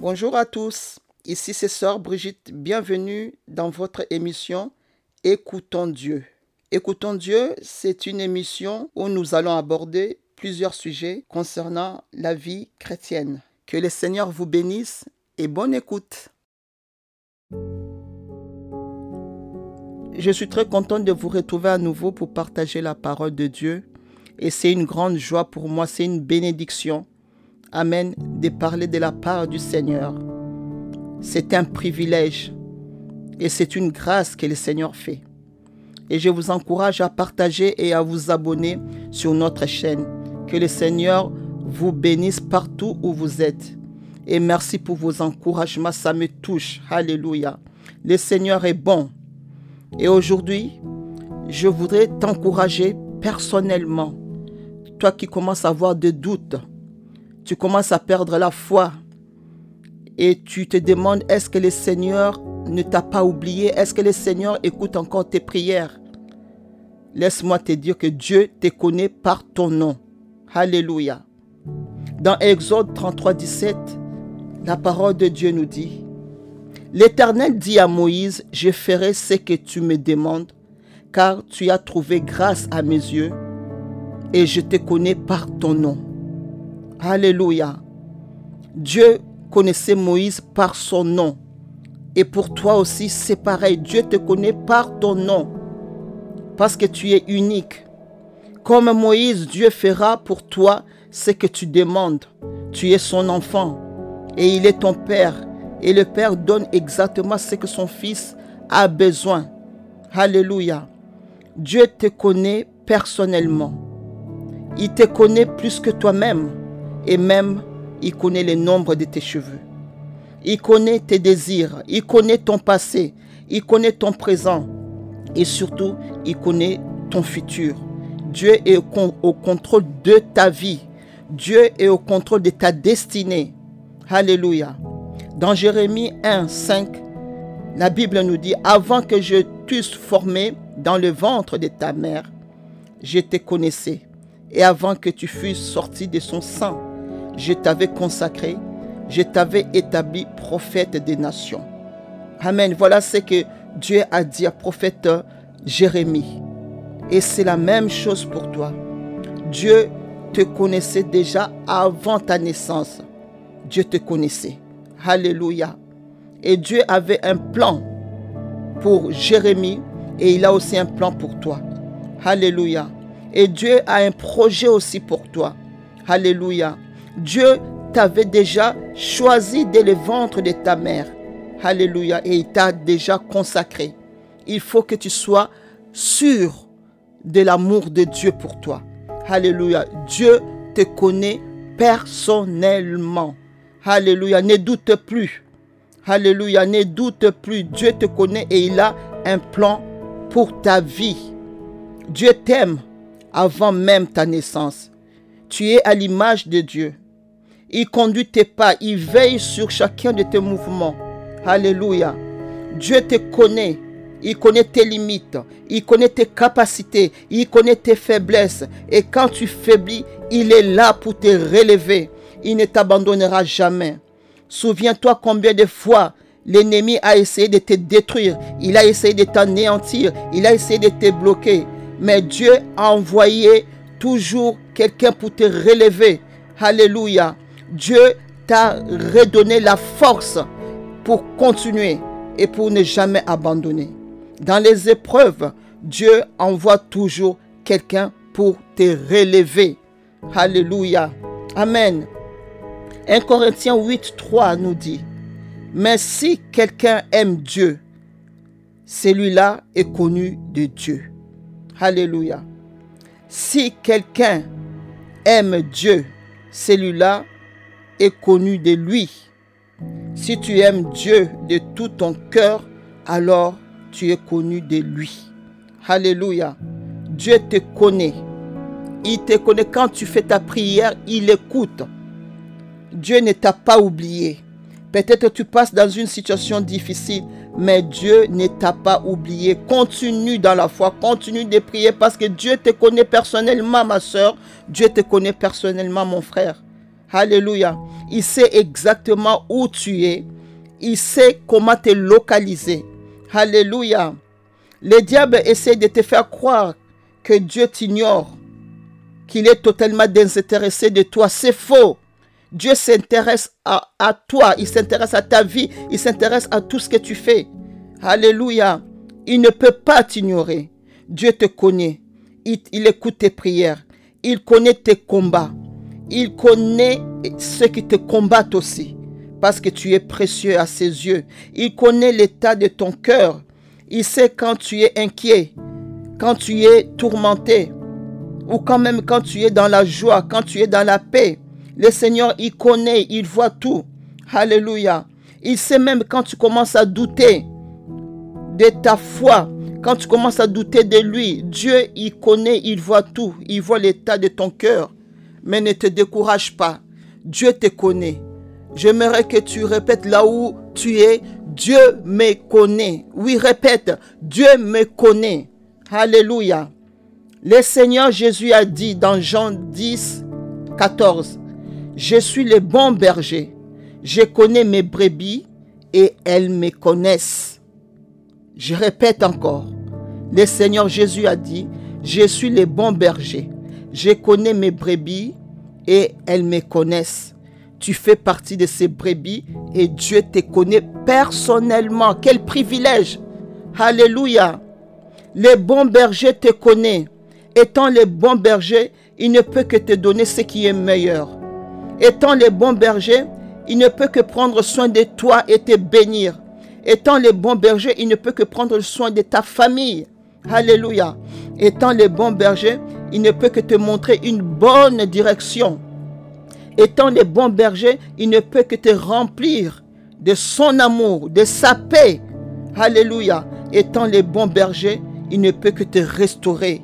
Bonjour à tous, ici c'est Sœur Brigitte, bienvenue dans votre émission Écoutons Dieu. Écoutons Dieu, c'est une émission où nous allons aborder plusieurs sujets concernant la vie chrétienne. Que le Seigneur vous bénisse et bonne écoute. Je suis très content de vous retrouver à nouveau pour partager la parole de Dieu. Et c'est une grande joie pour moi, c'est une bénédiction. Amen, de parler de la part du Seigneur. C'est un privilège et c'est une grâce que le Seigneur fait. Et je vous encourage à partager et à vous abonner sur notre chaîne. Que le Seigneur vous bénisse partout où vous êtes. Et merci pour vos encouragements, ça me touche. Alléluia. Le Seigneur est bon. Et aujourd'hui, je voudrais t'encourager personnellement. Toi qui commences à avoir des doutes, tu commences à perdre la foi et tu te demandes est-ce que le Seigneur ne t'a pas oublié? Est-ce que le Seigneur écoute encore tes prières? Laisse-moi te dire que Dieu te connaît par ton nom. Alléluia. Dans Exode 33, 17, la parole de Dieu nous dit, L'Éternel dit à Moïse, je ferai ce que tu me demandes, car tu as trouvé grâce à mes yeux, et je te connais par ton nom. Alléluia. Dieu connaissait Moïse par son nom. Et pour toi aussi, c'est pareil. Dieu te connaît par ton nom. Parce que tu es unique. Comme Moïse, Dieu fera pour toi ce que tu demandes. Tu es son enfant. Et il est ton Père. Et le Père donne exactement ce que son Fils a besoin. Alléluia. Dieu te connaît personnellement. Il te connaît plus que toi-même. Et même, il connaît le nombre de tes cheveux. Il connaît tes désirs. Il connaît ton passé. Il connaît ton présent. Et surtout, il connaît ton futur. Dieu est au contrôle de ta vie. Dieu est au contrôle de ta destinée. Alléluia. Dans Jérémie 1, 5, la Bible nous dit, avant que je t'eusse formé dans le ventre de ta mère, je te connaissais. Et avant que tu fusses sorti de son sang, je t'avais consacré, je t'avais établi prophète des nations. Amen. Voilà ce que Dieu a dit à prophète Jérémie. Et c'est la même chose pour toi. Dieu te connaissait déjà avant ta naissance. Dieu te connaissait. Alléluia. Et Dieu avait un plan pour Jérémie et il a aussi un plan pour toi. Alléluia. Et Dieu a un projet aussi pour toi. Alléluia. Dieu t'avait déjà choisi dès le ventre de ta mère. Alléluia. Et il t'a déjà consacré. Il faut que tu sois sûr de l'amour de Dieu pour toi. Alléluia. Dieu te connaît personnellement. Alléluia. Ne doute plus. Alléluia. Ne doute plus. Dieu te connaît et il a un plan pour ta vie. Dieu t'aime avant même ta naissance. Tu es à l'image de Dieu. Il conduit tes pas, il veille sur chacun de tes mouvements. Alléluia. Dieu te connaît. Il connaît tes limites, il connaît tes capacités, il connaît tes faiblesses. Et quand tu faiblis, il est là pour te relever. Il ne t'abandonnera jamais. Souviens-toi combien de fois l'ennemi a essayé de te détruire, il a essayé de t'anéantir, il a essayé de te bloquer. Mais Dieu a envoyé toujours quelqu'un pour te relever. Alléluia. Dieu t'a redonné la force pour continuer et pour ne jamais abandonner. Dans les épreuves, Dieu envoie toujours quelqu'un pour te relever. Alléluia. Amen. 1 Corinthiens 8, 3 nous dit, mais si quelqu'un aime Dieu, celui-là est connu de Dieu. Alléluia. Si quelqu'un aime Dieu, celui-là est connu de lui. Si tu aimes Dieu de tout ton cœur, alors tu es connu de lui. Alléluia. Dieu te connaît. Il te connaît quand tu fais ta prière, il écoute. Dieu ne t'a pas oublié. Peut-être tu passes dans une situation difficile, mais Dieu ne t'a pas oublié. Continue dans la foi, continue de prier parce que Dieu te connaît personnellement, ma soeur. Dieu te connaît personnellement, mon frère. Alléluia. Il sait exactement où tu es. Il sait comment te localiser. Alléluia. Le diable essaie de te faire croire que Dieu t'ignore, qu'il est totalement désintéressé de toi. C'est faux. Dieu s'intéresse à, toi, il s'intéresse à ta vie, il s'intéresse à tout ce que tu fais. Alléluia. Il ne peut pas t'ignorer. Dieu te connaît. Il, écoute tes prières. Il connaît tes combats. Il connaît ceux qui te combattent aussi. Parce que tu es précieux à ses yeux. Il connaît l'état de ton cœur. Il sait quand tu es inquiet, quand tu es tourmenté, ou quand même quand tu es dans la joie, quand tu es dans la paix. Le Seigneur, il connaît, il voit tout. Alléluia. Il sait même quand tu commences à douter de ta foi, quand tu commences à douter de lui. Dieu, il connaît, il voit tout. Il voit l'état de ton cœur. Mais ne te décourage pas. Dieu te connaît. J'aimerais que tu répètes là où tu es. Dieu me connaît. Oui, répète. Dieu me connaît. Alléluia. Le Seigneur Jésus a dit dans Jean 10, 14, je suis le bon berger. Je connais mes brebis et elles me connaissent. Je répète encore. Le Seigneur Jésus a dit, je suis le bon berger. Je connais mes brebis et elles me connaissent. Tu fais partie de ces brebis et Dieu te connaît personnellement. Quel privilège. Alléluia. Le bon berger te connaît. Étant le bon berger, il ne peut que te donner ce qui est meilleur. Étant le bon berger, il ne peut que prendre soin de toi et te bénir. Étant le bon berger, il ne peut que prendre soin de ta famille. Alléluia. Étant le bon berger, il ne peut que te montrer une bonne direction. Étant le bon berger, il ne peut que te remplir de son amour, de sa paix. Alléluia. Étant le bon berger, il ne peut que te restaurer.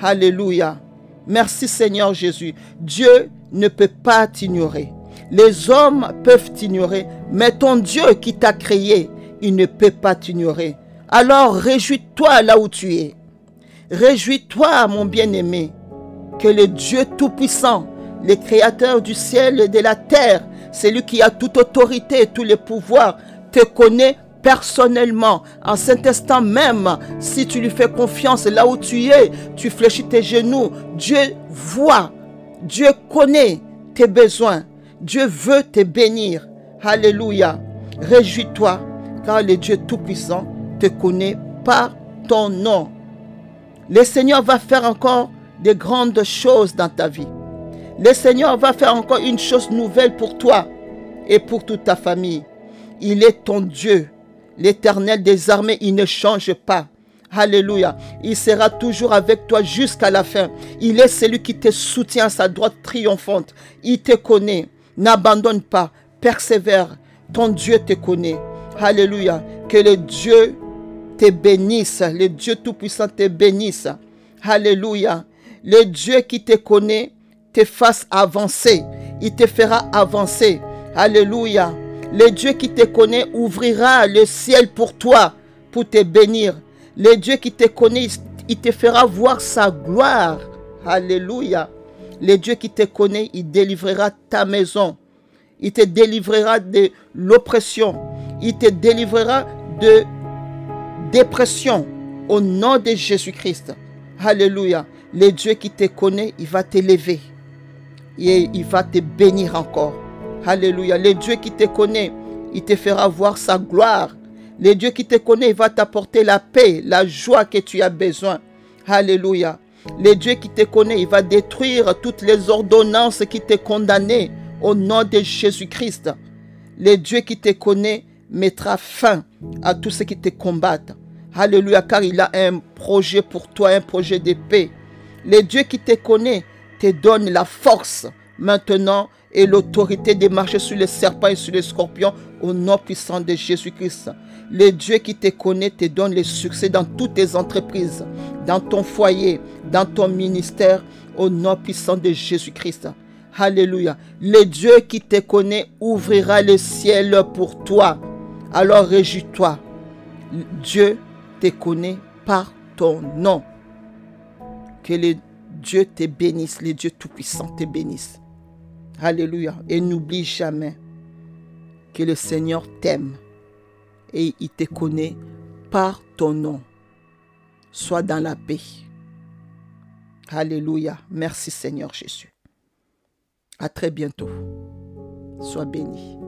Alléluia. Merci Seigneur Jésus. Dieu ne peut pas t'ignorer. Les hommes peuvent t'ignorer, mais ton Dieu qui t'a créé, il ne peut pas t'ignorer. Alors réjouis-toi là où tu es. Réjouis-toi, mon bien-aimé, que le Dieu Tout-Puissant, le Créateur du ciel et de la terre, celui qui a toute autorité et tous les pouvoirs, te connaît personnellement, en cet instant même, si tu lui fais confiance là où tu es, tu fléchis tes genoux, Dieu voit Dieu connaît tes besoins. Dieu veut te bénir. Alléluia. Réjouis-toi, car le Dieu Tout-Puissant te connaît par ton nom. Le Seigneur va faire encore de grandes choses dans ta vie. Le Seigneur va faire encore une chose nouvelle pour toi et pour toute ta famille. Il est ton Dieu, l'éternel des armées, il ne change pas. Alléluia. Il sera toujours avec toi jusqu'à la fin. Il est celui qui te soutient à sa droite triomphante. Il te connaît. N'abandonne pas. Persévère. Ton Dieu te connaît. Alléluia. Que le Dieu te bénisse. Le Dieu Tout-Puissant te bénisse. Alléluia. Le Dieu qui te connaît te fasse avancer. Il te fera avancer. Alléluia. Le Dieu qui te connaît ouvrira le ciel pour toi, pour te bénir. Le Dieu qui te connaît, il te fera voir sa gloire. Alléluia. Le Dieu qui te connaît, il délivrera ta maison. Il te délivrera de l'oppression. Il te délivrera de dépression. Au nom de Jésus-Christ. Alléluia. Le Dieu qui te connaît, il va t'élever. Et il va te bénir encore. Alléluia. Le Dieu qui te connaît, il te fera voir sa gloire. Le Dieu qui te connaît va t'apporter la paix, la joie que tu as besoin. Alléluia. Le Dieu qui te connaît, il va détruire toutes les ordonnances qui te condamnaient au nom de Jésus-Christ. Le Dieu qui te connaît mettra fin à tout ce qui te combattent. Alléluia, car il a un projet pour toi, un projet de paix. Le Dieu qui te connaît te donne la force maintenant et l'autorité de marcher sur les serpents et sur les scorpions au nom puissant de Jésus-Christ. Le Dieu qui te connaît te donne le succès dans toutes tes entreprises, dans ton foyer, dans ton ministère, au nom puissant de Jésus-Christ. Alléluia. Le Dieu qui te connaît ouvrira le ciel pour toi. Alors réjouis-toi. Dieu te connaît par ton nom. Que le Dieu te bénisse, le Dieu Tout-Puissant te bénisse. Alléluia. Et n'oublie jamais que le Seigneur t'aime et il te connaît par ton nom. Sois dans la paix. Alléluia. Merci Seigneur Jésus. À très bientôt. Sois béni.